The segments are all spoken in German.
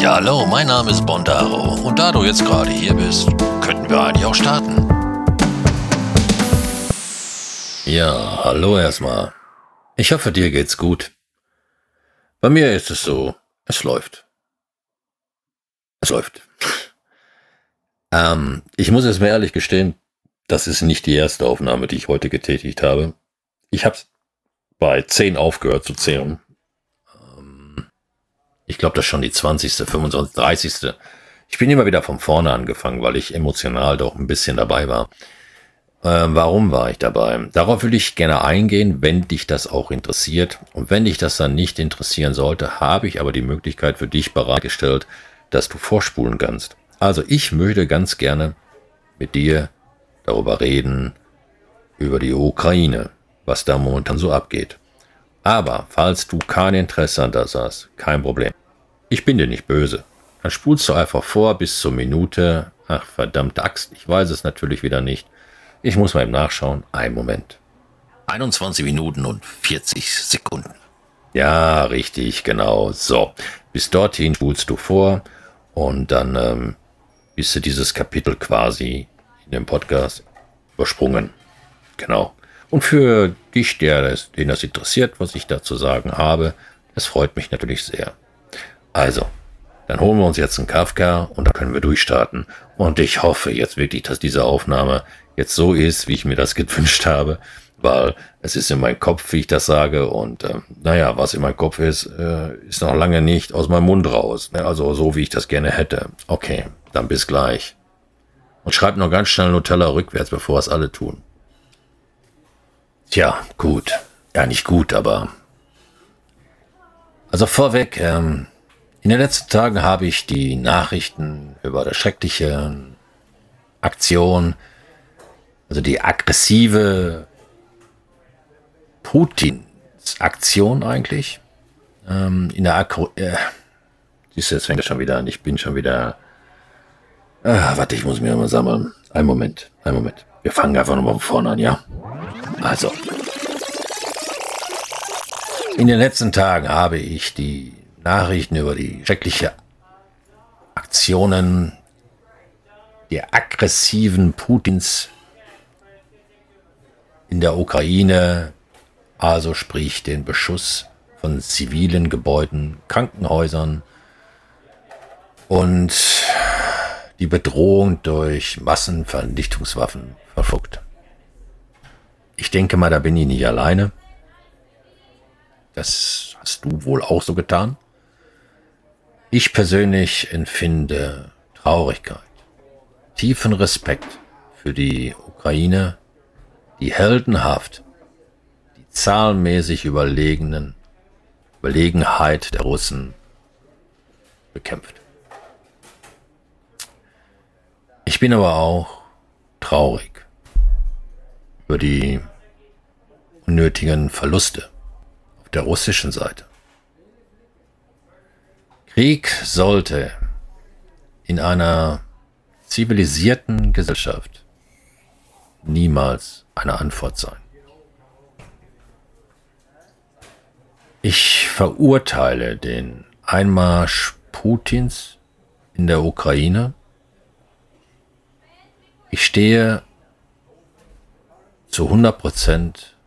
Ja, hallo, mein Name ist Bondaro und da du jetzt gerade hier bist, könnten wir eigentlich auch starten. Ja, hallo erstmal. Ich hoffe, dir geht's gut. Bei mir ist es so, es läuft. Es läuft. ähm, ich muss es mir ehrlich gestehen, das ist nicht die erste Aufnahme, die ich heute getätigt habe. Ich habe bei 10 aufgehört zu zählen. Ich glaube, das ist schon die 20., 25., 30. Ich bin immer wieder von vorne angefangen, weil ich emotional doch ein bisschen dabei war. Ähm, warum war ich dabei? Darauf will ich gerne eingehen, wenn dich das auch interessiert. Und wenn dich das dann nicht interessieren sollte, habe ich aber die Möglichkeit für dich bereitgestellt, dass du vorspulen kannst. Also ich möchte ganz gerne mit dir darüber reden, über die Ukraine, was da momentan so abgeht. Aber falls du kein Interesse an das hast, kein Problem. Ich bin dir nicht böse. Dann spulst du einfach vor bis zur Minute. Ach verdammte Axt, ich weiß es natürlich wieder nicht. Ich muss mal eben nachschauen. Ein Moment. 21 Minuten und 40 Sekunden. Ja, richtig, genau. So, bis dorthin spulst du vor und dann ähm, bist du dieses Kapitel quasi in dem Podcast übersprungen. Genau. Und für dich, der das, den das interessiert, was ich da zu sagen habe, das freut mich natürlich sehr. Also, dann holen wir uns jetzt einen Kafka und dann können wir durchstarten. Und ich hoffe jetzt wirklich, dass diese Aufnahme jetzt so ist, wie ich mir das gewünscht habe, weil es ist in meinem Kopf, wie ich das sage. Und äh, naja, was in meinem Kopf ist, äh, ist noch lange nicht aus meinem Mund raus. Ne? Also so, wie ich das gerne hätte. Okay, dann bis gleich. Und schreibt noch ganz schnell Nutella rückwärts, bevor es alle tun. Tja, gut. Ja, nicht gut, aber. Also vorweg, ähm, in den letzten Tagen habe ich die Nachrichten über das schreckliche Aktion also die aggressive Putins Aktion eigentlich. Ähm, in der Akro äh, siehst du, jetzt fängt es schon wieder an. Ich bin schon wieder. Ah, warte, ich muss mir mal sammeln. Ein Moment, ein Moment. Wir fangen einfach nochmal von vorne an, ja? Also. In den letzten Tagen habe ich die Nachrichten über die schreckliche Aktionen der aggressiven Putins in der Ukraine, also sprich den Beschuss von zivilen Gebäuden, Krankenhäusern und die Bedrohung durch Massenvernichtungswaffen verfolgt. Ich denke mal, da bin ich nicht alleine. Das hast du wohl auch so getan. Ich persönlich empfinde Traurigkeit, tiefen Respekt für die Ukraine die heldenhaft die zahlenmäßig überlegenen Überlegenheit der Russen bekämpft. Ich bin aber auch traurig über die unnötigen Verluste auf der russischen Seite. Krieg sollte in einer zivilisierten Gesellschaft niemals eine Antwort sein. Ich verurteile den Einmarsch Putins in der Ukraine. Ich stehe zu 100 Prozent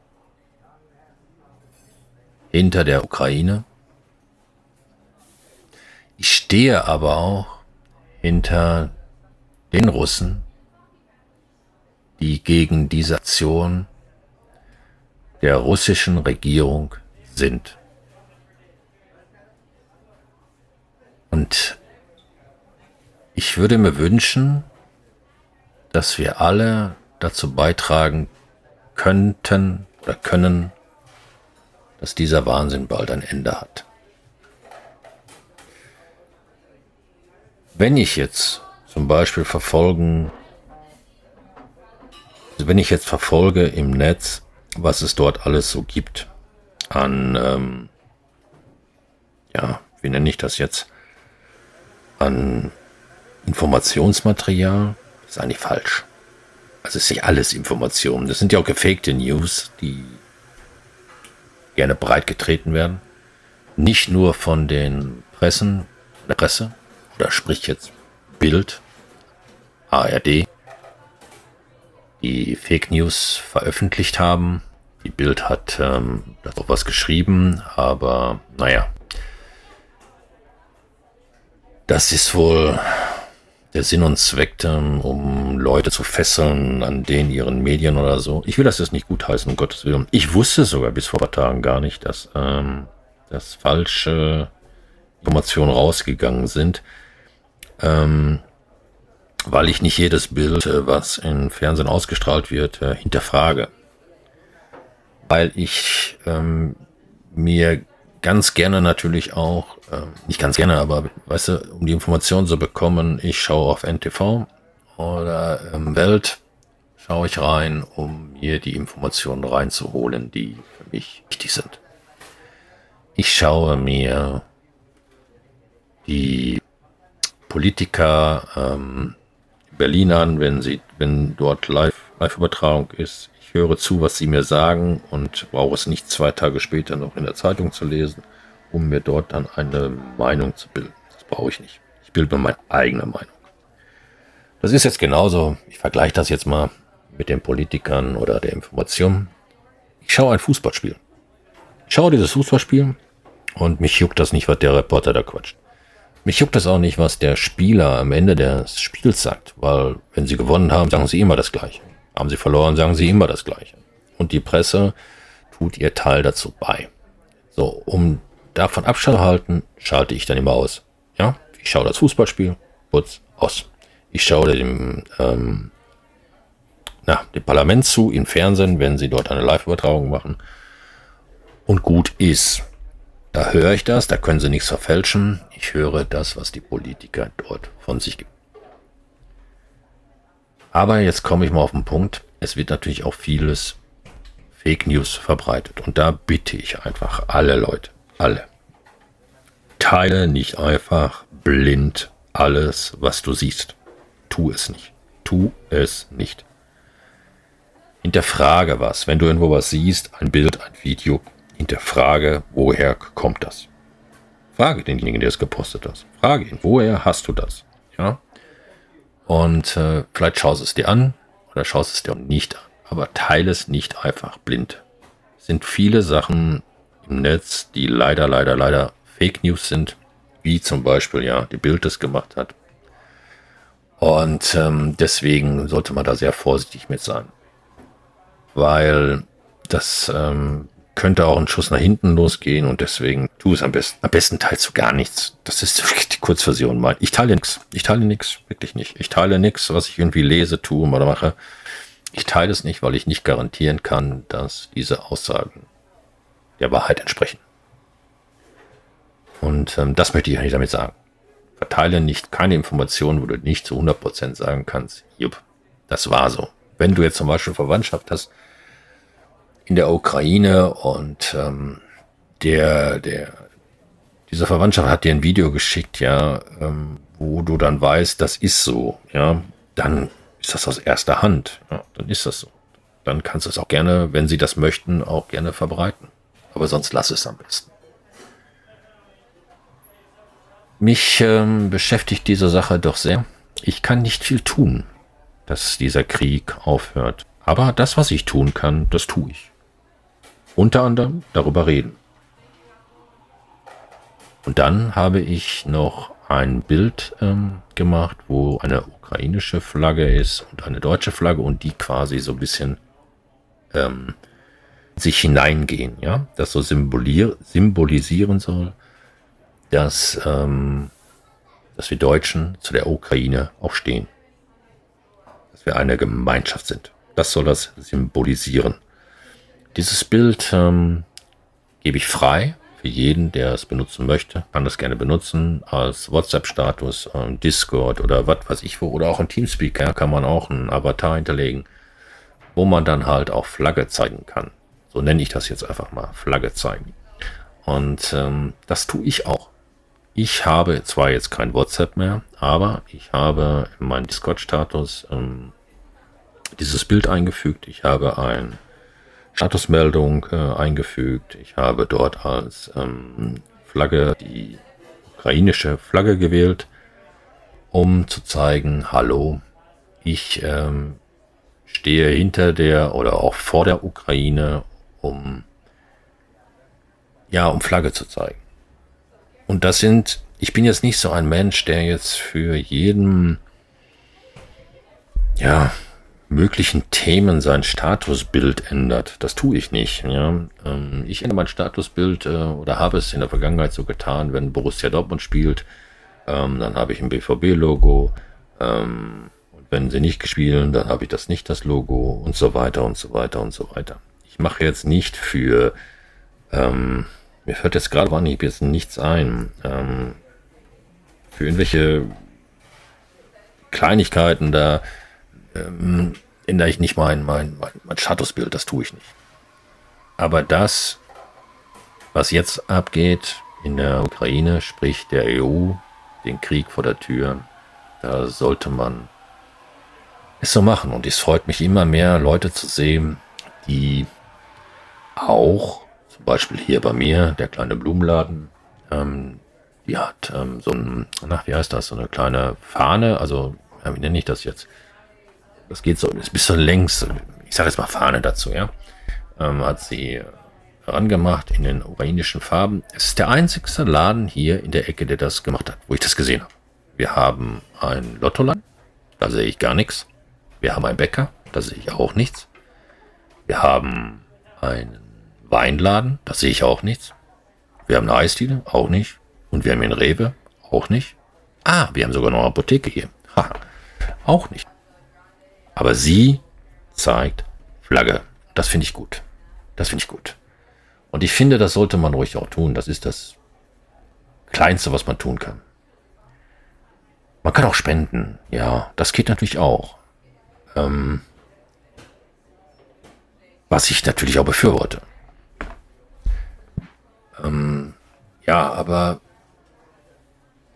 hinter der Ukraine. Ich stehe aber auch hinter den Russen, die gegen diese Aktion der russischen Regierung sind. Und ich würde mir wünschen, dass wir alle dazu beitragen könnten oder können, dass dieser Wahnsinn bald ein Ende hat. Wenn ich jetzt zum Beispiel verfolgen also wenn ich jetzt verfolge im Netz, was es dort alles so gibt an, ähm, ja, wie nenne ich das jetzt, an Informationsmaterial, ist eigentlich falsch. Also ist nicht alles Informationen. Das sind ja auch gefakte News, die gerne breit getreten werden. Nicht nur von den Pressen, der Presse, oder sprich jetzt Bild, ARD, die Fake News veröffentlicht haben. Die Bild hat ähm, auch was geschrieben, aber naja, das ist wohl der Sinn und Zweck, ähm, um Leute zu fesseln an den ihren Medien oder so. Ich will das jetzt nicht gutheißen, um Gottes Willen. Ich wusste sogar bis vor ein paar Tagen gar nicht, dass, ähm, dass falsche Informationen rausgegangen sind, ähm, weil ich nicht jedes Bild, äh, was im Fernsehen ausgestrahlt wird, äh, hinterfrage. Weil ich ähm, mir ganz gerne natürlich auch, äh, nicht ganz gerne, aber weißt du, um die Informationen zu bekommen, ich schaue auf NTV oder ähm, Welt, schaue ich rein, um mir die Informationen reinzuholen, die für mich wichtig sind. Ich schaue mir die Politiker ähm, Berlin an, wenn sie, wenn dort Live, Live-Übertragung ist höre zu, was sie mir sagen und brauche es nicht zwei Tage später noch in der Zeitung zu lesen, um mir dort dann eine Meinung zu bilden. Das brauche ich nicht. Ich bilde mir meine eigene Meinung. Das ist jetzt genauso, ich vergleiche das jetzt mal mit den Politikern oder der Information. Ich schaue ein Fußballspiel. Ich schaue dieses Fußballspiel und mich juckt das nicht, was der Reporter da quatscht. Mich juckt das auch nicht, was der Spieler am Ende des Spiels sagt, weil wenn sie gewonnen haben, sagen sie immer das Gleiche. Haben sie verloren, sagen sie immer das Gleiche. Und die Presse tut ihr Teil dazu bei. So, um davon Abstand zu halten, schalte ich dann immer aus. Ja, ich schaue das Fußballspiel, kurz aus. Ich schaue dem, ähm, na, dem Parlament zu, im Fernsehen, wenn sie dort eine Live-Übertragung machen. Und gut ist. Da höre ich das, da können sie nichts verfälschen. Ich höre das, was die Politiker dort von sich geben. Aber jetzt komme ich mal auf den Punkt. Es wird natürlich auch vieles Fake News verbreitet. Und da bitte ich einfach alle Leute, alle. Teile nicht einfach blind alles, was du siehst. Tu es nicht. Tu es nicht. Hinterfrage was. Wenn du irgendwo was siehst, ein Bild, ein Video, hinterfrage, woher kommt das? Frage denjenigen, der es gepostet hat. Frage ihn, woher hast du das? Ja? Und äh, vielleicht schaust es dir an oder schaust es dir nicht an. Aber teile es nicht einfach blind. Es sind viele Sachen im Netz, die leider, leider, leider Fake News sind. Wie zum Beispiel, ja, die Bild das gemacht hat. Und ähm, deswegen sollte man da sehr vorsichtig mit sein. Weil das ähm, könnte auch ein Schuss nach hinten losgehen und deswegen tu es am besten. Am besten teilst du gar nichts. Das ist die Kurzversion mal. Ich teile nichts. Ich teile nichts. Wirklich nicht. Ich teile nichts, was ich irgendwie lese, tue oder mache. Ich teile es nicht, weil ich nicht garantieren kann, dass diese Aussagen der Wahrheit entsprechen. Und ähm, das möchte ich eigentlich damit sagen. Verteile nicht keine Informationen, wo du nicht zu 100% sagen kannst, jupp, das war so. Wenn du jetzt zum Beispiel Verwandtschaft hast, in der Ukraine und ähm, der, der, diese Verwandtschaft hat dir ein Video geschickt, ja, ähm, wo du dann weißt, das ist so, ja, dann ist das aus erster Hand, ja, dann ist das so. Dann kannst du es auch gerne, wenn sie das möchten, auch gerne verbreiten. Aber sonst lass es am besten. Mich ähm, beschäftigt diese Sache doch sehr. Ich kann nicht viel tun, dass dieser Krieg aufhört. Aber das, was ich tun kann, das tue ich unter anderem darüber reden. Und dann habe ich noch ein Bild ähm, gemacht, wo eine ukrainische Flagge ist und eine deutsche Flagge und die quasi so ein bisschen ähm, sich hineingehen, ja, das so symbolisieren soll, dass, ähm, dass wir Deutschen zu der Ukraine auch stehen, dass wir eine Gemeinschaft sind. Das soll das symbolisieren. Dieses Bild ähm, gebe ich frei für jeden, der es benutzen möchte. Kann das gerne benutzen als WhatsApp-Status, ähm, Discord oder was weiß ich wo. Oder auch in Teamspeak ja, kann man auch einen Avatar hinterlegen, wo man dann halt auch Flagge zeigen kann. So nenne ich das jetzt einfach mal, Flagge zeigen. Und ähm, das tue ich auch. Ich habe zwar jetzt kein WhatsApp mehr, aber ich habe in meinen Discord-Status ähm, dieses Bild eingefügt. Ich habe ein Statusmeldung äh, eingefügt. Ich habe dort als ähm, Flagge die ukrainische Flagge gewählt. um zu zeigen, hallo, ich ähm, stehe hinter der oder auch vor der Ukraine, um ja, um Flagge zu zeigen. Und das sind, ich bin jetzt nicht so ein Mensch, der jetzt für jeden, ja, möglichen Themen sein Statusbild ändert. Das tue ich nicht. Ja. Ähm, ich ändere mein Statusbild äh, oder habe es in der Vergangenheit so getan, wenn Borussia Dortmund spielt, ähm, dann habe ich ein BVB-Logo. Ähm, und wenn sie nicht spielen, dann habe ich das nicht das Logo und so weiter und so weiter und so weiter. Ich mache jetzt nicht für ähm, mir fällt jetzt gerade an, ich jetzt nichts ein. Ähm, für irgendwelche Kleinigkeiten da ähm, ändere ich nicht mein, mein, mein, mein Statusbild, das tue ich nicht. Aber das, was jetzt abgeht in der Ukraine, sprich der EU, den Krieg vor der Tür, da sollte man es so machen. Und es freut mich immer mehr, Leute zu sehen, die auch zum Beispiel hier bei mir, der kleine Blumenladen, ähm, die hat ähm, so ein, nach wie heißt das, so eine kleine Fahne, also wie nenne ich das jetzt? Das geht so, bis so längs, ich sage jetzt mal Fahne dazu, ja. Ähm, hat sie herangemacht in den ukrainischen Farben. Es ist der einzigste Laden hier in der Ecke, der das gemacht hat, wo ich das gesehen habe. Wir haben ein Lottoland, da sehe ich gar nichts. Wir haben einen Bäcker, da sehe ich auch nichts. Wir haben einen Weinladen, da sehe ich auch nichts. Wir haben eine Eisdiele, auch nicht. Und wir haben einen Rewe, auch nicht. Ah, wir haben sogar noch eine Apotheke hier. Ha, auch nicht. Aber sie zeigt Flagge. Das finde ich gut. Das finde ich gut. Und ich finde, das sollte man ruhig auch tun. Das ist das Kleinste, was man tun kann. Man kann auch spenden. Ja, das geht natürlich auch. Ähm, was ich natürlich auch befürworte. Ähm, ja, aber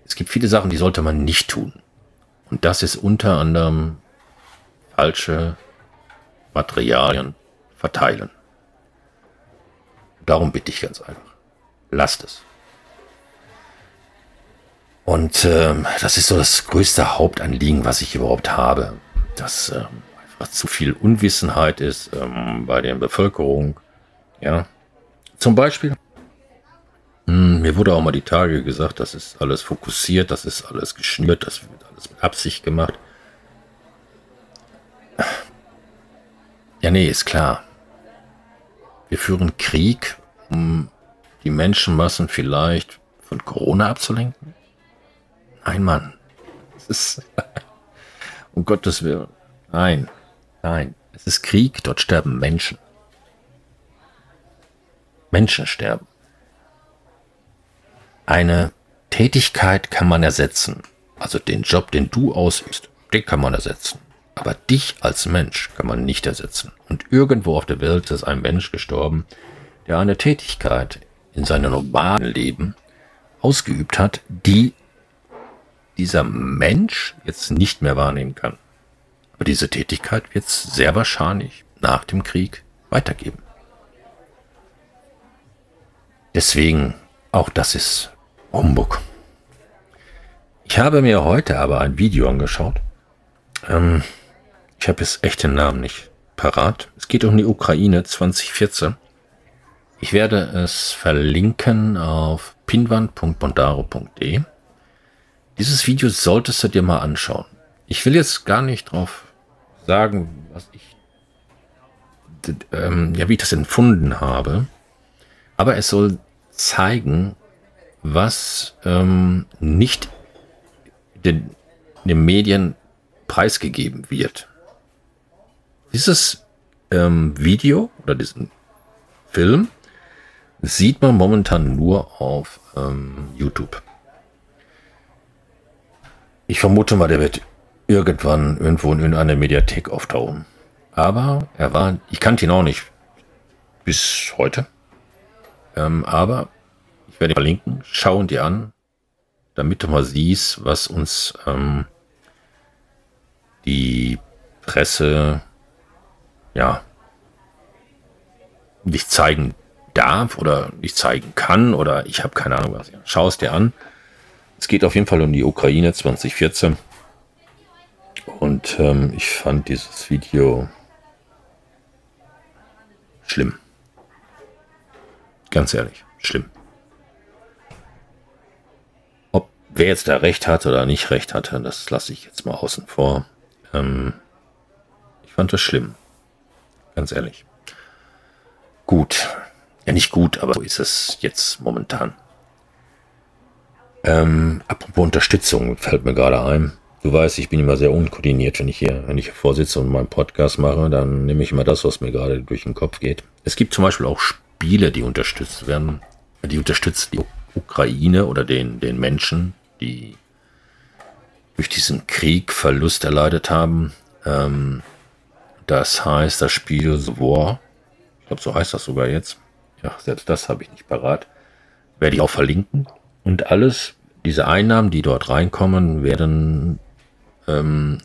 es gibt viele Sachen, die sollte man nicht tun. Und das ist unter anderem falsche Materialien verteilen. Darum bitte ich ganz einfach. Lasst es. Und ähm, das ist so das größte Hauptanliegen, was ich überhaupt habe. Dass ähm, einfach zu viel Unwissenheit ist ähm, bei der Bevölkerung. Ja. Zum Beispiel hm, mir wurde auch mal die Tage gesagt, das ist alles fokussiert, das ist alles geschnürt, das wird alles mit Absicht gemacht. Ja, nee, ist klar. Wir führen Krieg, um die Menschenmassen vielleicht von Corona abzulenken? Nein, Mann. Es ist um Gottes Willen. Nein, nein. Es ist Krieg, dort sterben Menschen. Menschen sterben. Eine Tätigkeit kann man ersetzen. Also den Job, den du ausübst, den kann man ersetzen. Aber dich als Mensch kann man nicht ersetzen. Und irgendwo auf der Welt ist ein Mensch gestorben, der eine Tätigkeit in seinem normalen Leben ausgeübt hat, die dieser Mensch jetzt nicht mehr wahrnehmen kann. Aber diese Tätigkeit wird es sehr wahrscheinlich nach dem Krieg weitergeben. Deswegen, auch das ist Humbug. Ich habe mir heute aber ein Video angeschaut. Ähm, ich habe jetzt echt den Namen nicht parat. Es geht um die Ukraine 2014. Ich werde es verlinken auf pinwand.bondaro.de. Dieses Video solltest du dir mal anschauen. Ich will jetzt gar nicht drauf sagen, was ich, ähm, ja, wie ich das empfunden habe. Aber es soll zeigen, was ähm, nicht den, den Medien preisgegeben wird. Dieses ähm, Video oder diesen Film sieht man momentan nur auf ähm, YouTube. Ich vermute mal, der wird irgendwann irgendwo in einer Mediathek auftauchen. Aber er war, ich kannte ihn auch nicht bis heute. Ähm, aber ich werde ihn verlinken. Schau ihn dir an, damit du mal siehst, was uns ähm, die Presse ja nicht zeigen darf oder nicht zeigen kann oder ich habe keine Ahnung was. Schau es dir an. Es geht auf jeden Fall um die Ukraine 2014. Und ähm, ich fand dieses Video schlimm. Ganz ehrlich, schlimm. Ob wer jetzt da recht hatte oder nicht recht hatte, das lasse ich jetzt mal außen vor. Ähm, ich fand das schlimm. Ganz ehrlich. Gut. Ja, nicht gut, aber so ist es jetzt momentan. Ähm, apropos Unterstützung, fällt mir gerade ein. Du weißt, ich bin immer sehr unkoordiniert, wenn ich hier, wenn ich hier vorsitze und meinen Podcast mache, dann nehme ich immer das, was mir gerade durch den Kopf geht. Es gibt zum Beispiel auch Spiele, die unterstützt werden. Die unterstützen die Ukraine oder den, den Menschen, die durch diesen Krieg Verlust erleidet haben. Ähm, das heißt, das Spiel The War, ich glaube, so heißt das sogar jetzt. Ja, selbst das habe ich nicht parat. Werde ich auch verlinken. Und alles, diese Einnahmen, die dort reinkommen, werden ähm,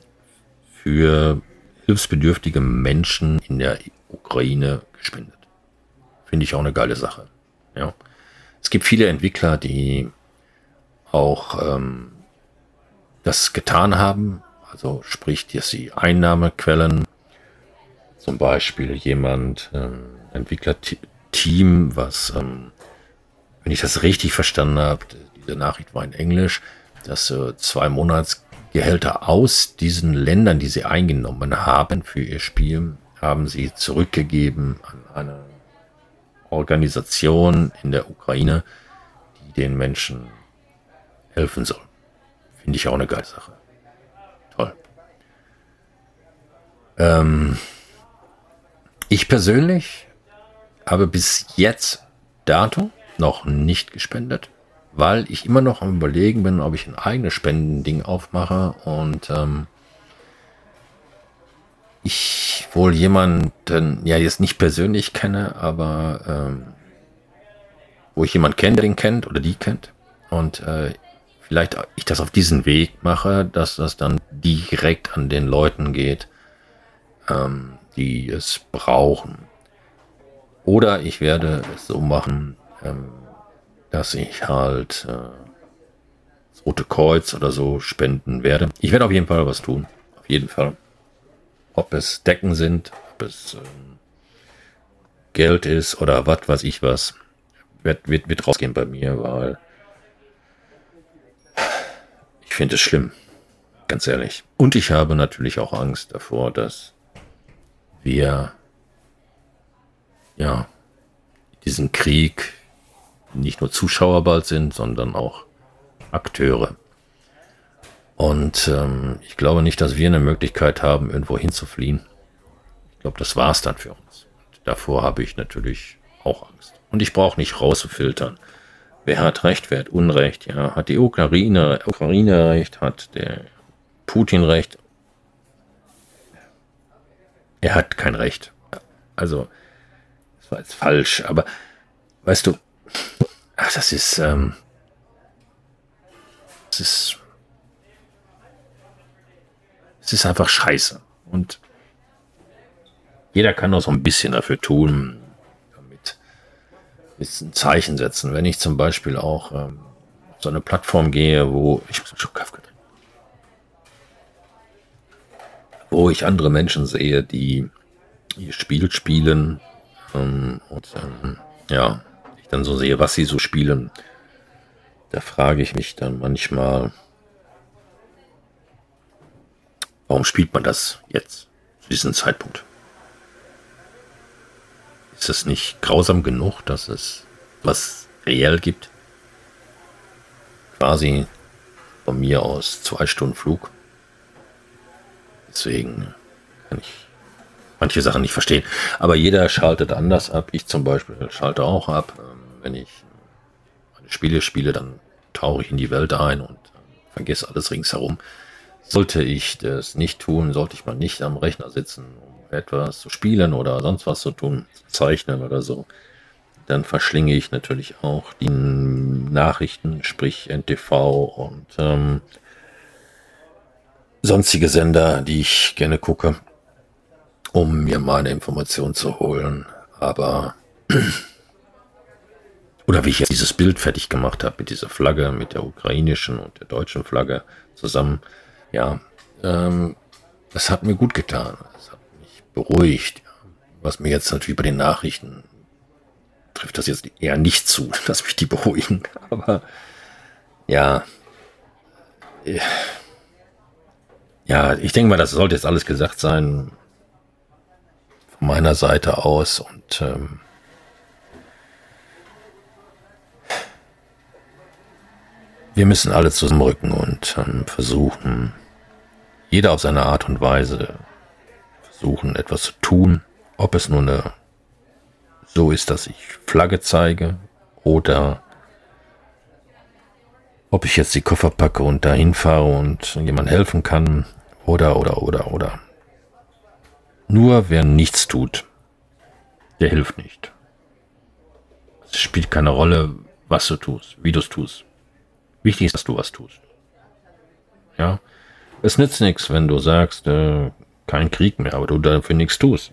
für hilfsbedürftige Menschen in der Ukraine gespendet. Finde ich auch eine geile Sache. Ja. Es gibt viele Entwickler, die auch ähm, das getan haben, also sprich, dass sie Einnahmequellen, zum Beispiel jemand, ähm, Entwicklerteam, was, ähm, wenn ich das richtig verstanden habe, diese Nachricht war in Englisch, dass äh, zwei Monatsgehälter aus diesen Ländern, die sie eingenommen haben für ihr Spiel, haben sie zurückgegeben an eine Organisation in der Ukraine, die den Menschen helfen soll. Finde ich auch eine geile Sache. Toll. Ähm, ich persönlich habe bis jetzt dato noch nicht gespendet, weil ich immer noch am überlegen bin, ob ich ein eigenes Spendending aufmache. Und ähm, ich wohl jemanden, ja jetzt nicht persönlich kenne, aber ähm, wo ich jemanden kenne, der den kennt oder die kennt. Und äh, vielleicht ich das auf diesen Weg mache, dass das dann direkt an den Leuten geht, ähm, die es brauchen. Oder ich werde es so machen, ähm, dass ich halt äh, das Rote Kreuz oder so spenden werde. Ich werde auf jeden Fall was tun. Auf jeden Fall. Ob es Decken sind, ob es ähm, Geld ist oder was weiß ich was, wird, wird, wird rausgehen bei mir, weil ich finde es schlimm. Ganz ehrlich. Und ich habe natürlich auch Angst davor, dass wir ja diesen Krieg nicht nur Zuschauer bald sind, sondern auch Akteure. Und ähm, ich glaube nicht, dass wir eine Möglichkeit haben, irgendwo hinzufliehen. Ich glaube, das war's dann für uns. Und davor habe ich natürlich auch Angst. Und ich brauche nicht rauszufiltern. Wer hat Recht, wer hat Unrecht? Ja, hat die Ukraine, Ukraine Recht, hat der Putin Recht? Er hat kein Recht. Also, das war jetzt falsch, aber weißt du, ach, das ist, ähm, das ist es ist einfach scheiße. Und jeder kann auch so ein bisschen dafür tun, damit ein Zeichen setzen. Wenn ich zum Beispiel auch ähm, auf so eine Plattform gehe, wo ich schon wo ich andere Menschen sehe, die ihr Spiel spielen ähm, und ähm, ja, ich dann so sehe, was sie so spielen, da frage ich mich dann manchmal, Warum spielt man das jetzt, zu diesem Zeitpunkt? Ist es nicht grausam genug, dass es was reell gibt? Quasi von mir aus zwei Stunden Flug. Deswegen kann ich manche Sachen nicht verstehen. Aber jeder schaltet anders ab. Ich zum Beispiel schalte auch ab. Ähm, wenn ich meine Spiele spiele, dann tauche ich in die Welt ein und vergesse alles ringsherum. Sollte ich das nicht tun, sollte ich mal nicht am Rechner sitzen, um etwas zu spielen oder sonst was zu tun, zu zeichnen oder so, dann verschlinge ich natürlich auch die Nachrichten, sprich NTV und ähm, sonstige Sender, die ich gerne gucke, um mir meine Informationen zu holen. Aber oder wie ich jetzt dieses Bild fertig gemacht habe mit dieser Flagge, mit der ukrainischen und der deutschen Flagge zusammen. Ja, ähm, das hat mir gut getan. Das hat mich beruhigt. Was mir jetzt natürlich bei den Nachrichten trifft das jetzt eher nicht zu, dass mich die beruhigen. Aber ja, ja, ich denke mal, das sollte jetzt alles gesagt sein von meiner Seite aus und ähm, wir müssen alle zusammenrücken und ähm, versuchen, jeder auf seine Art und Weise versuchen, etwas zu tun, ob es nur eine so ist, dass ich Flagge zeige oder ob ich jetzt die Koffer packe und dahin fahre und jemand helfen kann oder, oder, oder, oder. Nur wer nichts tut, der hilft nicht. Es spielt keine Rolle, was du tust, wie du es tust. Wichtig ist, dass du was tust. Ja. Es nützt nichts, wenn du sagst, äh, kein Krieg mehr, aber du dafür nichts tust.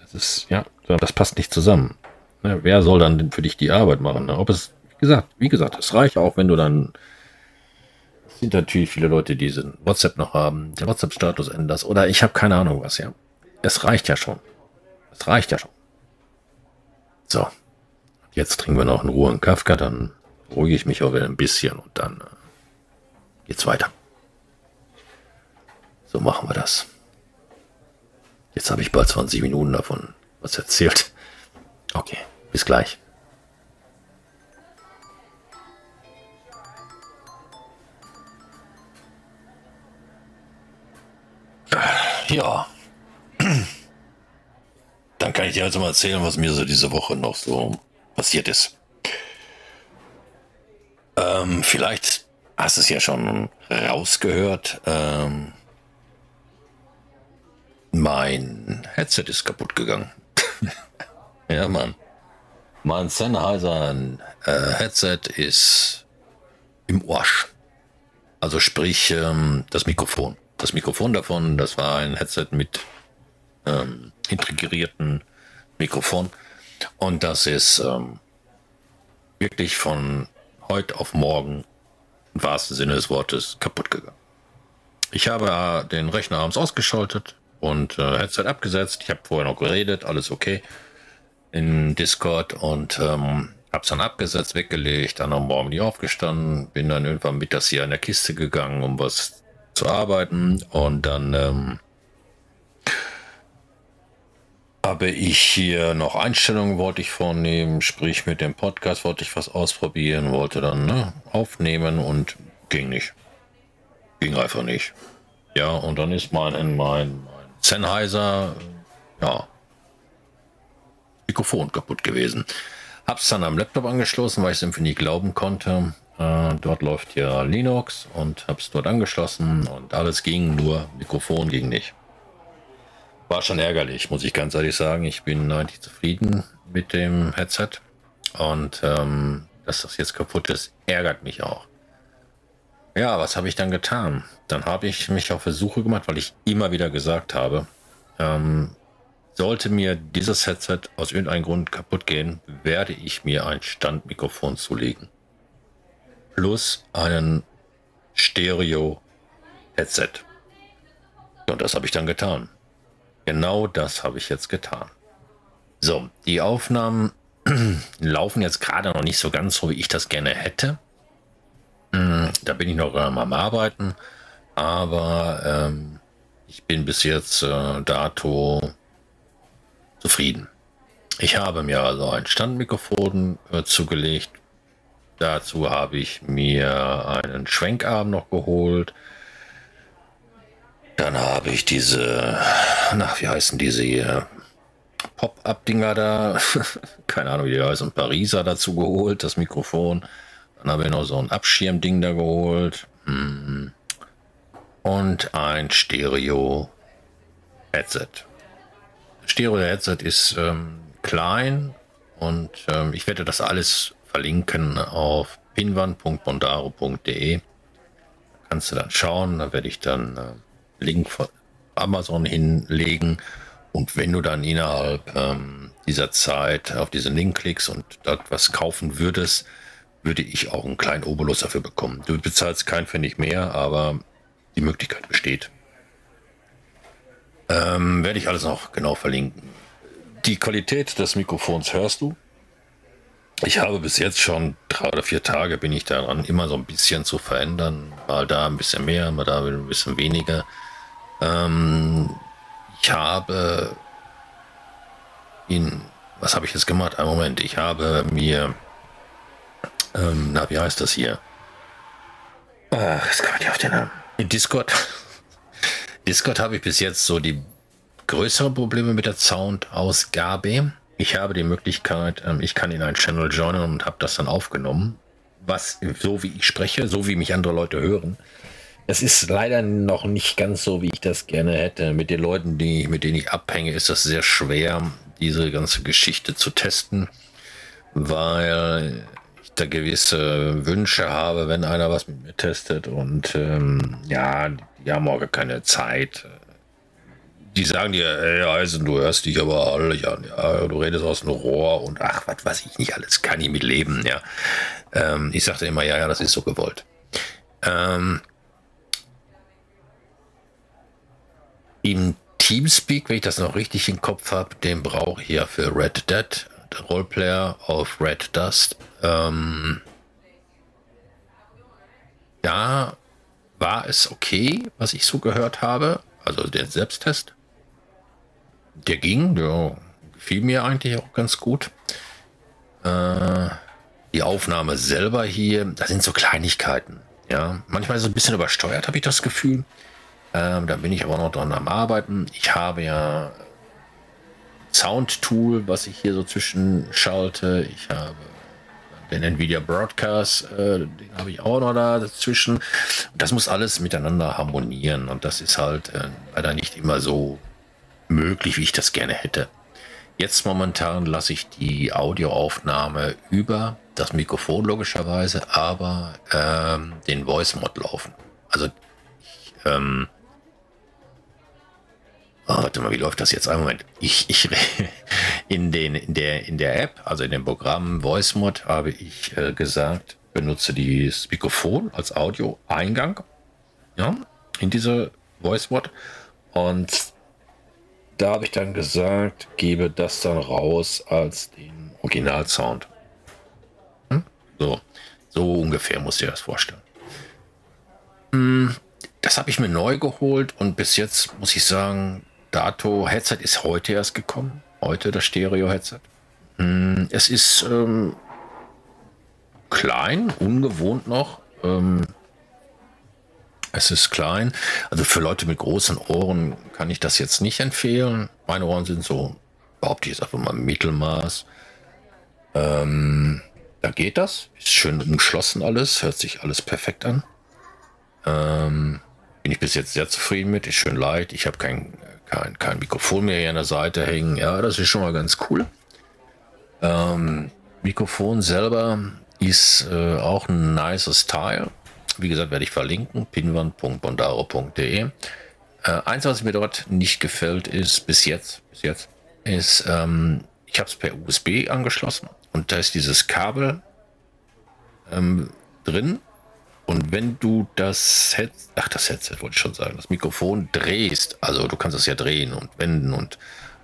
Das ist, ja, das passt nicht zusammen. Ne, wer soll dann für dich die Arbeit machen? Ne? Ob es gesagt, wie gesagt, es reicht auch, wenn du dann es sind natürlich viele Leute, die diesen WhatsApp noch haben, den WhatsApp-Status änderst oder ich habe keine Ahnung was, ja. Es reicht ja schon. Es reicht ja schon. So. Jetzt trinken wir noch in Ruhe einen Kafka, dann beruhige ich mich auch wieder ein bisschen und dann äh, geht's weiter. So machen wir das. Jetzt habe ich bald 20 Minuten davon was erzählt. Okay, bis gleich. Ja. Dann kann ich dir also mal erzählen, was mir so diese Woche noch so passiert ist. Ähm, vielleicht hast du es ja schon rausgehört. Ähm, mein Headset ist kaputt gegangen. ja, Mann. Mein Sennheiser äh, Headset ist im Arsch. Also sprich ähm, das Mikrofon das Mikrofon davon, das war ein Headset mit ähm, integrierten Mikrofon. Und das ist ähm, wirklich von heute auf morgen im wahrsten Sinne des Wortes kaputt gegangen. Ich habe den Rechner abends ausgeschaltet und äh, Headset abgesetzt. Ich habe vorher noch geredet, alles okay in Discord und ähm, hab's dann abgesetzt, weggelegt, dann am Morgen nicht aufgestanden, bin dann irgendwann mittags hier in der Kiste gegangen, um was zu arbeiten und dann ähm, habe ich hier noch Einstellungen wollte ich vornehmen, sprich mit dem Podcast wollte ich was ausprobieren, wollte dann ne, aufnehmen und ging nicht. Ging einfach nicht. Ja, und dann ist mein, mein, mein Sennheiser, ja, Mikrofon kaputt gewesen. Hab's dann am Laptop angeschlossen, weil ich es irgendwie nie glauben konnte. Äh, dort läuft ja Linux und habe es dort angeschlossen und alles ging, nur Mikrofon ging nicht. War schon ärgerlich, muss ich ganz ehrlich sagen. Ich bin eigentlich zufrieden mit dem Headset und ähm, dass das jetzt kaputt ist, ärgert mich auch. Ja, was habe ich dann getan? Dann habe ich mich auf Versuche gemacht, weil ich immer wieder gesagt habe, ähm, sollte mir dieses Headset aus irgendeinem Grund kaputt gehen, werde ich mir ein Standmikrofon zulegen plus einen Stereo-Headset. Und das habe ich dann getan. Genau das habe ich jetzt getan. So, die Aufnahmen laufen jetzt gerade noch nicht so ganz so, wie ich das gerne hätte. Hm, da bin ich noch am Arbeiten, aber ähm, ich bin bis jetzt äh, dato zufrieden. Ich habe mir also ein Standmikrofon äh, zugelegt, Dazu habe ich mir einen Schwenkarm noch geholt. Dann habe ich diese, nach wie heißen diese hier? Pop-Up-Dinger da, keine Ahnung, wie die heißen, Pariser dazu geholt, das Mikrofon. Dann habe ich noch so ein Abschirmding da geholt. Hm. Und ein Stereo-Headset. Stereo-Headset ist ähm, klein und ähm, ich werde das alles verlinken auf pinwand.bondaro.de. Kannst du dann schauen, da werde ich dann äh, Link von Amazon hinlegen Und wenn du dann innerhalb ähm, dieser Zeit auf diesen Link klickst und dort was kaufen würdest, würde ich auch einen kleinen Obolus dafür bekommen. Du bezahlst kein Pfennig mehr, aber die Möglichkeit besteht. Ähm, werde ich alles noch genau verlinken. Die Qualität des Mikrofons hörst du. Ich habe bis jetzt schon drei oder vier Tage bin ich daran, immer so ein bisschen zu verändern. Mal da ein bisschen mehr, mal da ein bisschen weniger. Ähm, ich habe ihn, was habe ich jetzt gemacht? Ein Moment, ich habe mir, ähm, na, wie heißt das hier? Ach, das kann man nicht auf den Namen. In Discord. Discord habe ich bis jetzt so die größeren Probleme mit der Soundausgabe. Ich habe die Möglichkeit, ähm, ich kann in einen Channel joinen und habe das dann aufgenommen. Was so wie ich spreche, so wie mich andere Leute hören. Es ist leider noch nicht ganz so, wie ich das gerne hätte. Mit den Leuten, die, mit denen ich abhänge, ist das sehr schwer, diese ganze Geschichte zu testen, weil ich da gewisse Wünsche habe, wenn einer was mit mir testet. Und ähm, ja, die haben auch keine Zeit die sagen dir, ey Eisen, du hörst dich aber alle an, ja, du redest aus dem Rohr und ach, was weiß ich nicht alles, kann ich mit leben, ja. Ähm, ich sagte immer, ja, ja, das ist so gewollt. Ähm, Im Teamspeak, wenn ich das noch richtig im Kopf habe, den brauche ich ja für Red Dead, Roleplayer auf Red Dust. Ähm, da war es okay, was ich so gehört habe, also der Selbsttest der ging, der gefiel mir eigentlich auch ganz gut. Äh, die Aufnahme selber hier, das sind so Kleinigkeiten. Ja, manchmal so ein bisschen übersteuert, habe ich das Gefühl. Ähm, da bin ich aber noch dran am Arbeiten. Ich habe ja Sound-Tool, was ich hier so zwischenschalte. Ich habe den Nvidia Broadcast, äh, den habe ich auch noch da dazwischen. Das muss alles miteinander harmonieren und das ist halt äh, leider nicht immer so möglich, wie ich das gerne hätte. Jetzt momentan lasse ich die Audioaufnahme über das Mikrofon logischerweise, aber ähm, den Voice Mod laufen. Also ich, ähm, oh, warte mal, wie läuft das jetzt? Ein Moment. Ich, ich in den in der in der App, also in dem Programm Voice Mod, habe ich äh, gesagt, benutze das Mikrofon als Audio-Eingang. Ja, in diese Voice Mod und da habe ich dann gesagt, gebe das dann raus als den Originalsound. Hm? So, so ungefähr muss ich das vorstellen. Hm, das habe ich mir neu geholt und bis jetzt muss ich sagen, Dato Headset ist heute erst gekommen. Heute das Stereo Headset. Hm, es ist ähm, klein, ungewohnt noch. Ähm, es ist klein. Also für Leute mit großen Ohren kann ich das jetzt nicht empfehlen. Meine Ohren sind so, behaupte ich jetzt einfach mal Mittelmaß. Ähm, da geht das. Ist schön umschlossen alles. Hört sich alles perfekt an. Ähm, bin ich bis jetzt sehr zufrieden mit. Ist schön leicht. Ich habe kein, kein, kein Mikrofon mehr hier an der Seite hängen. Ja, das ist schon mal ganz cool. Ähm, Mikrofon selber ist äh, auch ein nices Teil. Wie gesagt, werde ich verlinken, pinwand.bondaro.de. Äh, eins, was mir dort nicht gefällt, ist bis jetzt, bis jetzt, ist, ähm, ich habe es per USB angeschlossen und da ist dieses Kabel ähm, drin. Und wenn du das Headset, ach das Headset wollte ich schon sagen, das Mikrofon drehst, also du kannst es ja drehen und wenden und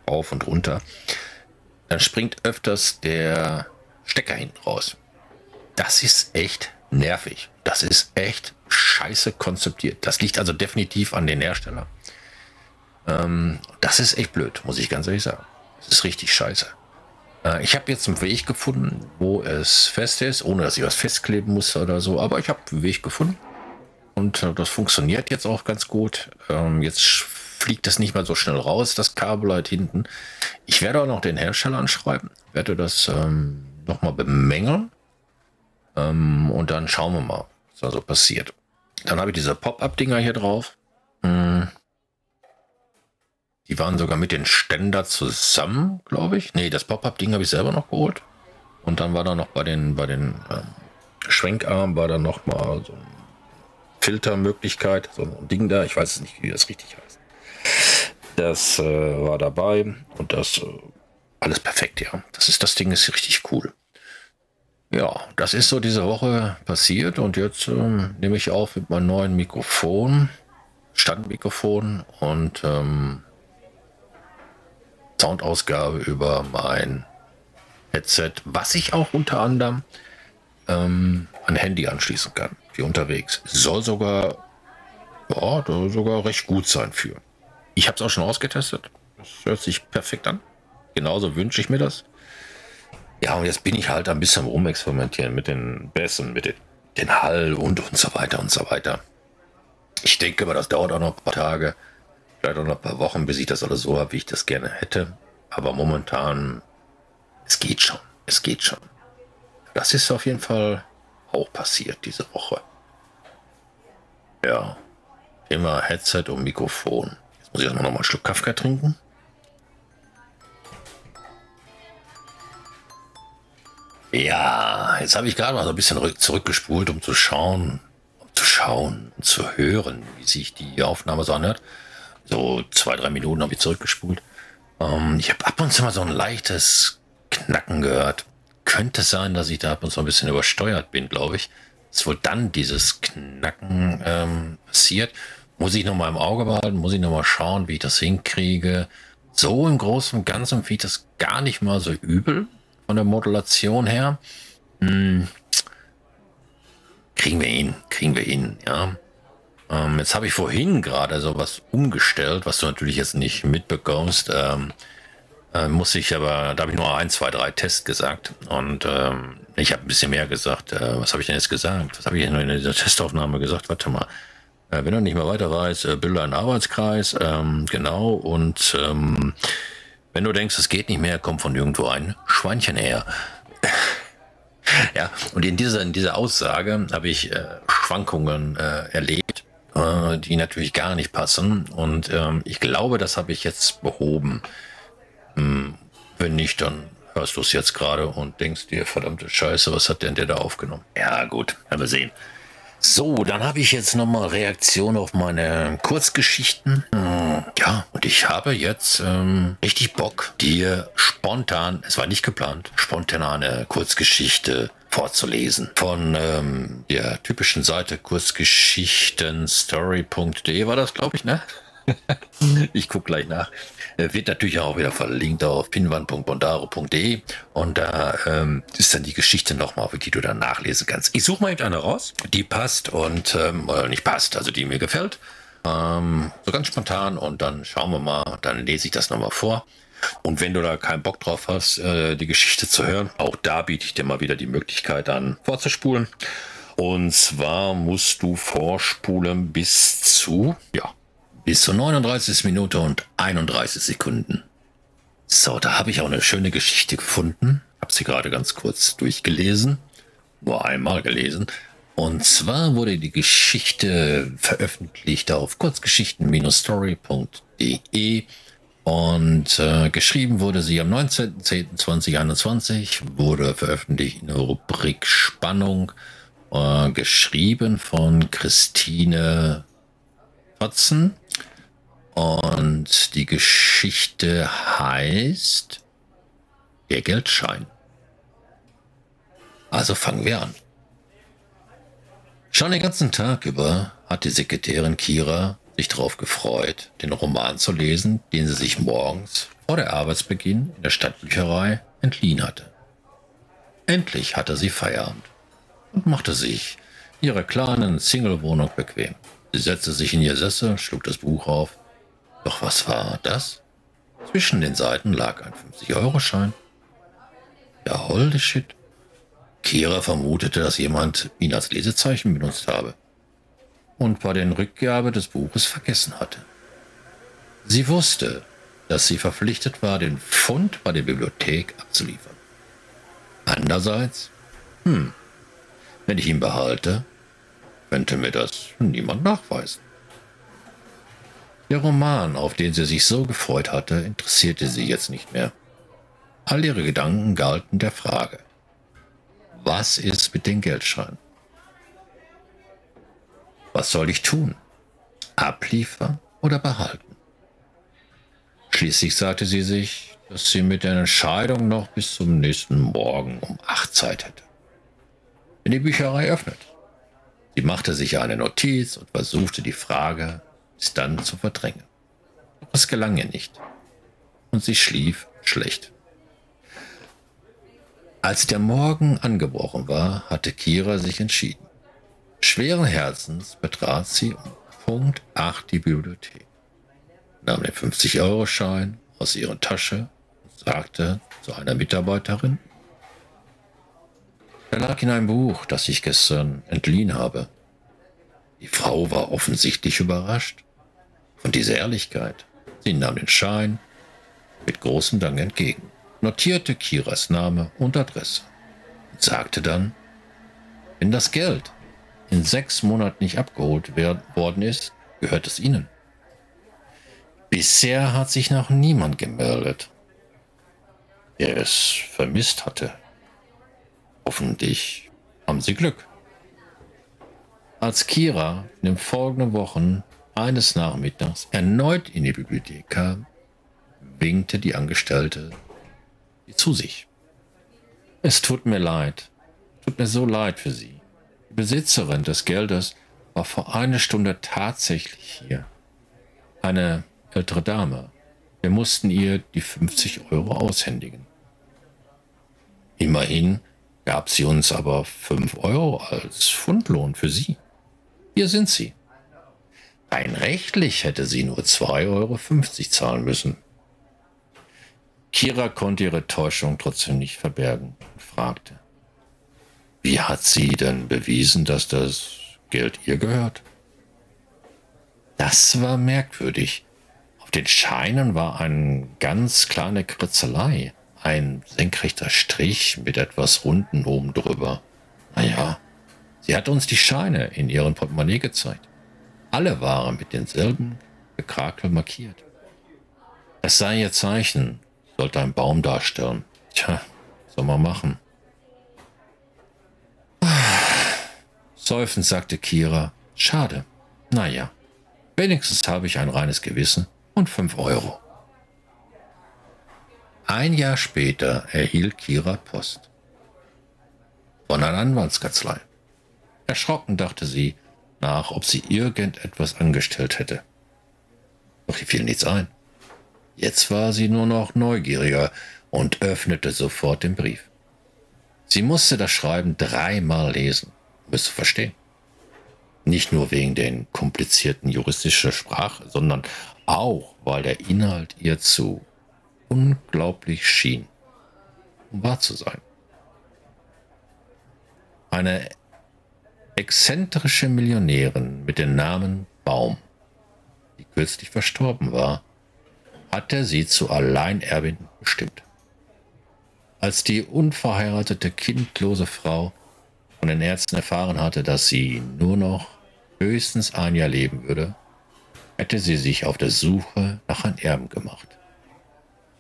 rauf und runter, dann springt öfters der Stecker hinten raus. Das ist echt nervig. Das ist echt scheiße konzipiert. Das liegt also definitiv an den Hersteller. Ähm, das ist echt blöd, muss ich ganz ehrlich sagen. Das ist richtig scheiße. Äh, ich habe jetzt einen Weg gefunden, wo es fest ist, ohne dass ich was festkleben muss oder so. Aber ich habe einen Weg gefunden. Und äh, das funktioniert jetzt auch ganz gut. Ähm, jetzt fliegt das nicht mehr so schnell raus, das Kabel halt hinten. Ich werde auch noch den Hersteller anschreiben, werde das ähm, nochmal bemängeln ähm, und dann schauen wir mal, was da so passiert. Dann habe ich diese Pop-Up-Dinger hier drauf. Hm. Die waren sogar mit den Ständer zusammen, glaube ich. Nee, das Pop-Up-Ding habe ich selber noch geholt. Und dann war da noch bei den, bei den ähm, Schwenkarmen war da noch mal so eine Filtermöglichkeit, so ein Ding da. Ich weiß nicht, wie das richtig heißt. Das äh, war dabei und das äh, alles perfekt, ja. Das ist das Ding ist richtig cool. Ja, das ist so diese Woche passiert und jetzt ähm, nehme ich auf mit meinem neuen Mikrofon, Standmikrofon und ähm, Soundausgabe über mein Headset, was ich auch unter anderem ähm, an Handy anschließen kann, wie unterwegs. Soll sogar, ja, sogar recht gut sein für. Ich habe es auch schon ausgetestet. Das hört sich perfekt an. Genauso wünsche ich mir das. Ja, und jetzt bin ich halt ein bisschen rumexperimentieren mit den Bässen, mit den, den Hall und und so weiter und so weiter. Ich denke aber, das dauert auch noch ein paar Tage, vielleicht auch noch ein paar Wochen, bis ich das alles so habe, wie ich das gerne hätte. Aber momentan, es geht schon. Es geht schon. Das ist auf jeden Fall auch passiert diese Woche. Ja. Thema Headset und Mikrofon. Jetzt muss ich erstmal noch mal einen Schluck Kaffee trinken. Ja, jetzt habe ich gerade mal so ein bisschen zurückgespult, um zu schauen, um zu schauen, um zu hören, wie sich die Aufnahme so anhört. So zwei, drei Minuten habe ich zurückgespult. Ähm, ich habe ab und zu mal so ein leichtes Knacken gehbt. Könnte sein, dass ich da ab und zu ein bisschen übersteuert bin, glaube ich. Dass wohl dann dieses Knacken ähm, passiert. Muss ich noch mal im Auge behalten, muss ich noch mal schauen, wie ich das hinkriege. So im Großen und Ganzen finde ich das gar nicht mal so übel von der Modulation her. Hm. Kriegen wir ihn, kriegen wir ihn, ja. Ähm, jetzt habe ich vorhin gerade so was umgestellt, was du natürlich jetzt nicht mitbekommst. Ähm, äh, muss ich aber, da habe ich nur ein, zwei, drei Tests gesagt. Und ähm, ich habe ein bisschen mehr gesagt. Äh, was habe ich denn jetzt gesagt? Was habe ich in dieser Testaufnahme gesagt? Warte mal. Äh, wenn du nicht mehr weiter weißt, äh, bilde einen Arbeitskreis. Ähm, genau. Und ähm, wenn du denkst, es geht nicht mehr, kommt von irgendwo ein Schweinchen her. ja, und in dieser, in dieser Aussage habe ich äh, Schwankungen äh, erlebt, äh, die natürlich gar nicht passen. Und ähm, ich glaube, das habe ich jetzt behoben. Hm, wenn nicht, dann hörst du es jetzt gerade und denkst dir, verdammte Scheiße, was hat denn der da aufgenommen? Ja, gut, werden wir sehen. So, dann habe ich jetzt nochmal Reaktion auf meine Kurzgeschichten. Hm, ja, und ich habe jetzt ähm, richtig Bock, dir spontan, es war nicht geplant, spontan eine Kurzgeschichte vorzulesen. Von ähm, der typischen Seite kurzgeschichtenstory.de war das, glaube ich, ne? ich gucke gleich nach. Äh, wird natürlich auch wieder verlinkt auf pinwand.bondaro.de und da ähm, ist dann die Geschichte nochmal, die du dann nachlesen kannst. Ich suche mal eben eine raus, die passt und ähm, oder nicht passt, also die mir gefällt. Ähm, so ganz spontan und dann schauen wir mal, dann lese ich das nochmal vor. Und wenn du da keinen Bock drauf hast, äh, die Geschichte zu hören, auch da biete ich dir mal wieder die Möglichkeit an, vorzuspulen. Und zwar musst du vorspulen bis zu, ja, bis zur 39 Minute und 31 Sekunden. So, da habe ich auch eine schöne Geschichte gefunden. Habe sie gerade ganz kurz durchgelesen. Nur einmal gelesen. Und zwar wurde die Geschichte veröffentlicht auf kurzgeschichten-story.de und äh, geschrieben wurde sie am 19.10.2021, wurde veröffentlicht in der Rubrik Spannung, äh, geschrieben von Christine Fotzen und die Geschichte heißt Der Geldschein. Also fangen wir an. Schon den ganzen Tag über hat die Sekretärin Kira sich darauf gefreut, den Roman zu lesen, den sie sich morgens vor der Arbeitsbeginn in der Stadtbücherei entliehen hatte. Endlich hatte sie Feierabend und machte sich ihrer kleinen Single-Wohnung bequem. Sie setzte sich in ihr Sessel, schlug das Buch auf doch was war das? Zwischen den Seiten lag ein 50-Euro-Schein. Ja, holy shit. Kira vermutete, dass jemand ihn als Lesezeichen benutzt habe und bei der Rückgabe des Buches vergessen hatte. Sie wusste, dass sie verpflichtet war, den Fund bei der Bibliothek abzuliefern. Andererseits, hm, wenn ich ihn behalte, könnte mir das niemand nachweisen. Der Roman, auf den sie sich so gefreut hatte, interessierte sie jetzt nicht mehr. All ihre Gedanken galten der Frage, was ist mit den Geldscheinen? Was soll ich tun? Abliefern oder behalten? Schließlich sagte sie sich, dass sie mit der Entscheidung noch bis zum nächsten Morgen um acht Zeit hätte. Wenn die Bücherei öffnet. Sie machte sich eine Notiz und versuchte die Frage bis dann zu verdrängen. Doch es gelang ihr nicht. Und sie schlief schlecht. Als der Morgen angebrochen war, hatte Kira sich entschieden. Schweren Herzens betrat sie um Punkt 8 die Bibliothek, nahm den 50-Euro-Schein aus ihrer Tasche und sagte zu einer Mitarbeiterin, er lag in einem Buch, das ich gestern entliehen habe. Die Frau war offensichtlich überrascht von dieser Ehrlichkeit. Sie nahm den Schein mit großem Dank entgegen, notierte Kiras Name und Adresse und sagte dann, wenn das Geld in sechs Monaten nicht abgeholt worden ist, gehört es Ihnen. Bisher hat sich noch niemand gemeldet, der es vermisst hatte. Hoffentlich haben Sie Glück. Als Kira in den folgenden Wochen eines Nachmittags erneut in die Bibliothek kam, winkte die Angestellte zu sich. Es tut mir leid, tut mir so leid für Sie. Die Besitzerin des Geldes war vor einer Stunde tatsächlich hier. Eine ältere Dame. Wir mussten ihr die 50 Euro aushändigen. Immerhin gab sie uns aber 5 Euro als Fundlohn für sie. Hier sind sie. Rein rechtlich hätte sie nur 2,50 Euro zahlen müssen. Kira konnte ihre Täuschung trotzdem nicht verbergen und fragte, wie hat sie denn bewiesen, dass das Geld ihr gehört? Das war merkwürdig. Auf den Scheinen war eine ganz kleine Kritzelei ein senkrechter Strich mit etwas Runden oben drüber. Naja, sie hat uns die Scheine in ihrem Portemonnaie gezeigt. Alle waren mit denselben Gekrakel markiert. Es sei ihr Zeichen, sollte ein Baum darstellen. Tja, soll man machen. Seufend sagte Kira, schade. Naja, wenigstens habe ich ein reines Gewissen und fünf Euro. Ein Jahr später erhielt Kira Post. Von einer Anwaltskanzlei. Erschrocken dachte sie nach, ob sie irgendetwas angestellt hätte. Doch ihr fiel nichts ein. Jetzt war sie nur noch neugieriger und öffnete sofort den Brief. Sie musste das Schreiben dreimal lesen, um es zu verstehen. Nicht nur wegen den komplizierten juristischen Sprache, sondern auch, weil der Inhalt ihr zu unglaublich schien, um wahr zu sein. Eine exzentrische Millionärin mit dem Namen Baum, die kürzlich verstorben war, hatte sie zu Alleinerbin bestimmt. Als die unverheiratete, kindlose Frau von den Ärzten erfahren hatte, dass sie nur noch höchstens ein Jahr leben würde, hätte sie sich auf der Suche nach einem Erben gemacht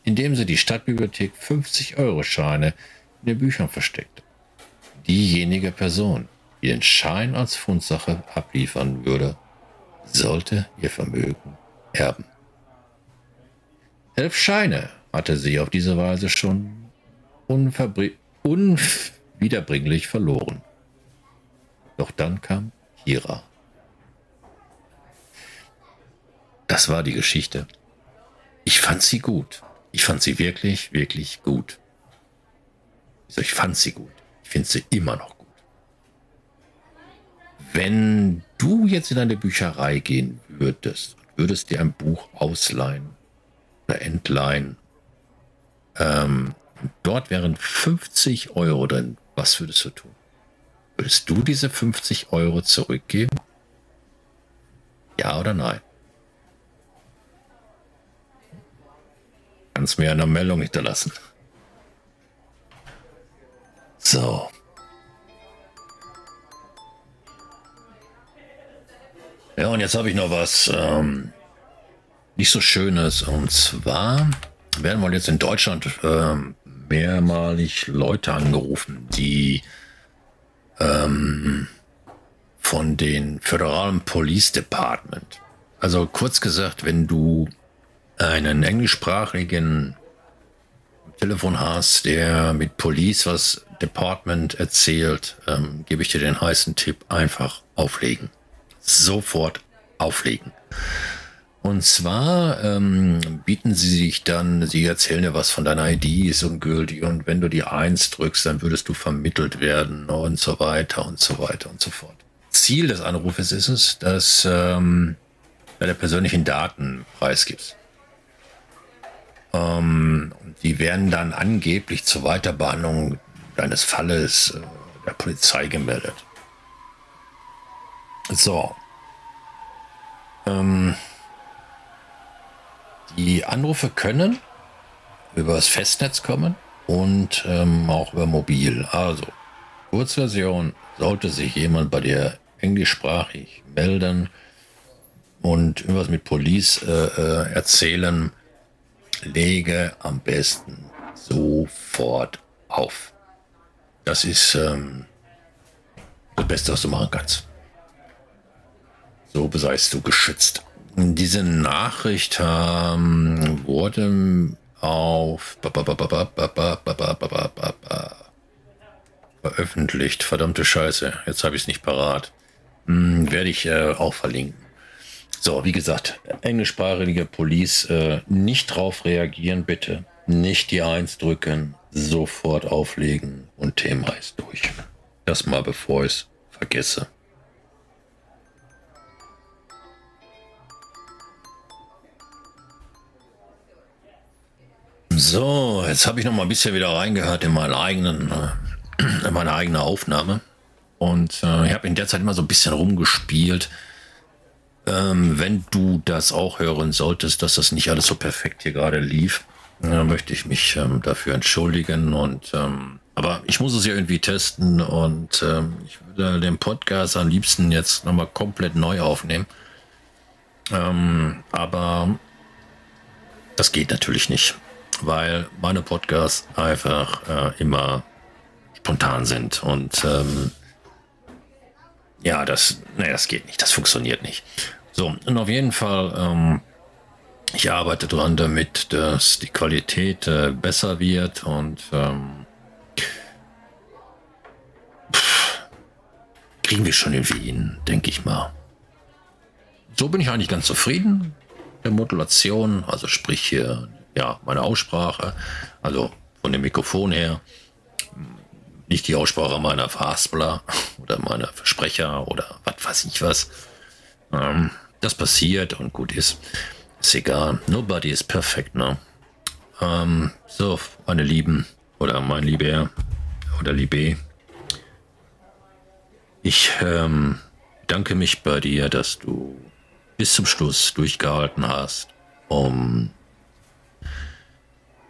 indem sie die Stadtbibliothek 50-Euro-Scheine in den Büchern versteckte. Diejenige Person, die den Schein als Fundsache abliefern würde, sollte ihr Vermögen erben. Elf Scheine hatte sie auf diese Weise schon unwiederbringlich verloren. Doch dann kam Hira. Das war die Geschichte. Ich fand sie gut. Ich fand sie wirklich, wirklich gut. Also ich fand sie gut. Ich finde sie immer noch gut. Wenn du jetzt in eine Bücherei gehen würdest, würdest dir ein Buch ausleihen oder entleihen, ähm, dort wären 50 Euro drin, was würdest du tun? Würdest du diese 50 Euro zurückgeben? Ja oder nein? Kannst mir eine Meldung hinterlassen. So. Ja, und jetzt habe ich noch was ähm, nicht so Schönes. Und zwar werden wohl jetzt in Deutschland ähm, mehrmalig Leute angerufen, die ähm, von den föderalen Police Department. Also kurz gesagt, wenn du einen englischsprachigen Telefon hast, der mit Police was Department erzählt, ähm, gebe ich dir den heißen Tipp, einfach auflegen. Sofort auflegen. Und zwar ähm, bieten sie sich dann, sie erzählen dir was von deiner ID ist ungültig und wenn du die Eins drückst, dann würdest du vermittelt werden und so weiter und so weiter und so fort. Ziel des Anrufes ist es, dass ähm, deine persönlichen Daten preisgibst. Ähm, die werden dann angeblich zur Weiterbehandlung deines Falles äh, der Polizei gemeldet. So. Ähm, die Anrufe können über das Festnetz kommen und ähm, auch über Mobil. Also, Kurzversion, sollte sich jemand bei dir englischsprachig melden und irgendwas mit Police äh, äh, erzählen, lege am besten sofort auf. Das ist ähm, das Beste, was du machen kannst. So seist du geschützt. Diese Nachricht ähm, wurde auf veröffentlicht. Verdammte Scheiße, jetzt habe ich es nicht parat. Hm, werde ich äh, auch verlinken. So, wie gesagt, englischsprachige Police äh, nicht drauf reagieren, bitte. Nicht die Eins drücken, sofort auflegen und Thema ist durch. Das mal bevor ich es vergesse. So, jetzt habe ich noch mal ein bisschen wieder reingehört in meinen eigenen, äh, in meine eigene Aufnahme. Und äh, ich habe in der Zeit immer so ein bisschen rumgespielt. Ähm, wenn du das auch hören solltest, dass das nicht alles so perfekt hier gerade lief, äh, möchte ich mich ähm, dafür entschuldigen. Und ähm, aber ich muss es ja irgendwie testen und ähm, ich würde den Podcast am liebsten jetzt nochmal komplett neu aufnehmen. Ähm, aber das geht natürlich nicht, weil meine Podcasts einfach äh, immer spontan sind und ähm, ja, das, nee, das geht nicht, das funktioniert nicht. So, und auf jeden Fall, ähm, ich arbeite daran, damit dass die Qualität äh, besser wird und ähm, pff, kriegen wir schon irgendwie hin, denke ich mal. So bin ich eigentlich ganz zufrieden. Der Modulation, also sprich hier, ja, meine Aussprache, also von dem Mikrofon her nicht die Aussprache meiner Verhaspler oder meiner Versprecher oder was weiß ich was. Ähm, das passiert und gut ist. Ist egal. Nobody is perfect, ne? Ähm, so, meine Lieben oder mein Lieber oder Liebe. Ich ähm, danke mich bei dir, dass du bis zum Schluss durchgehalten hast, um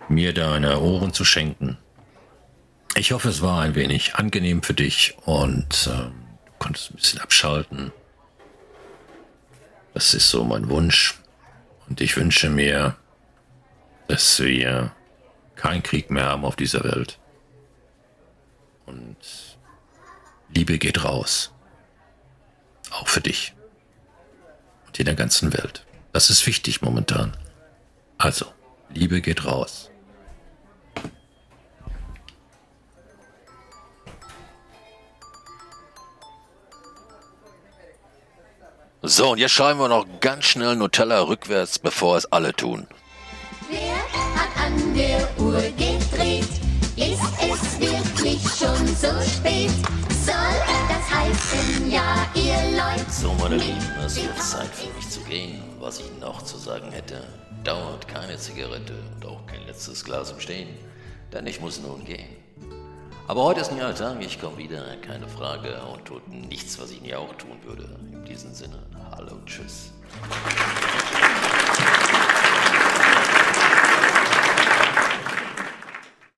mir deine Ohren zu schenken ich hoffe, es war ein wenig angenehm für dich und äh, du konntest ein bisschen abschalten. Das ist so mein Wunsch. Und ich wünsche mir, dass wir keinen Krieg mehr haben auf dieser Welt. Und Liebe geht raus. Auch für dich. Und in der ganzen Welt. Das ist wichtig momentan. Also, Liebe geht raus. So, und jetzt schreiben wir noch ganz schnell Nutella rückwärts, bevor es alle tun. Wer hat an der Uhr gedreht? Ist es wirklich schon so spät? Soll das heißen, ja, ihr Leute? So, meine Lieben, es wird Zeit für mich zu gehen. Was ich noch zu sagen hätte, dauert keine Zigarette und auch kein letztes Glas im Stehen, denn ich muss nun gehen. Aber heute ist ein neuer Tag, ich komme wieder, keine Frage, und tut nichts, was ich nie auch tun würde diesem Sinne, hallo, tschüss.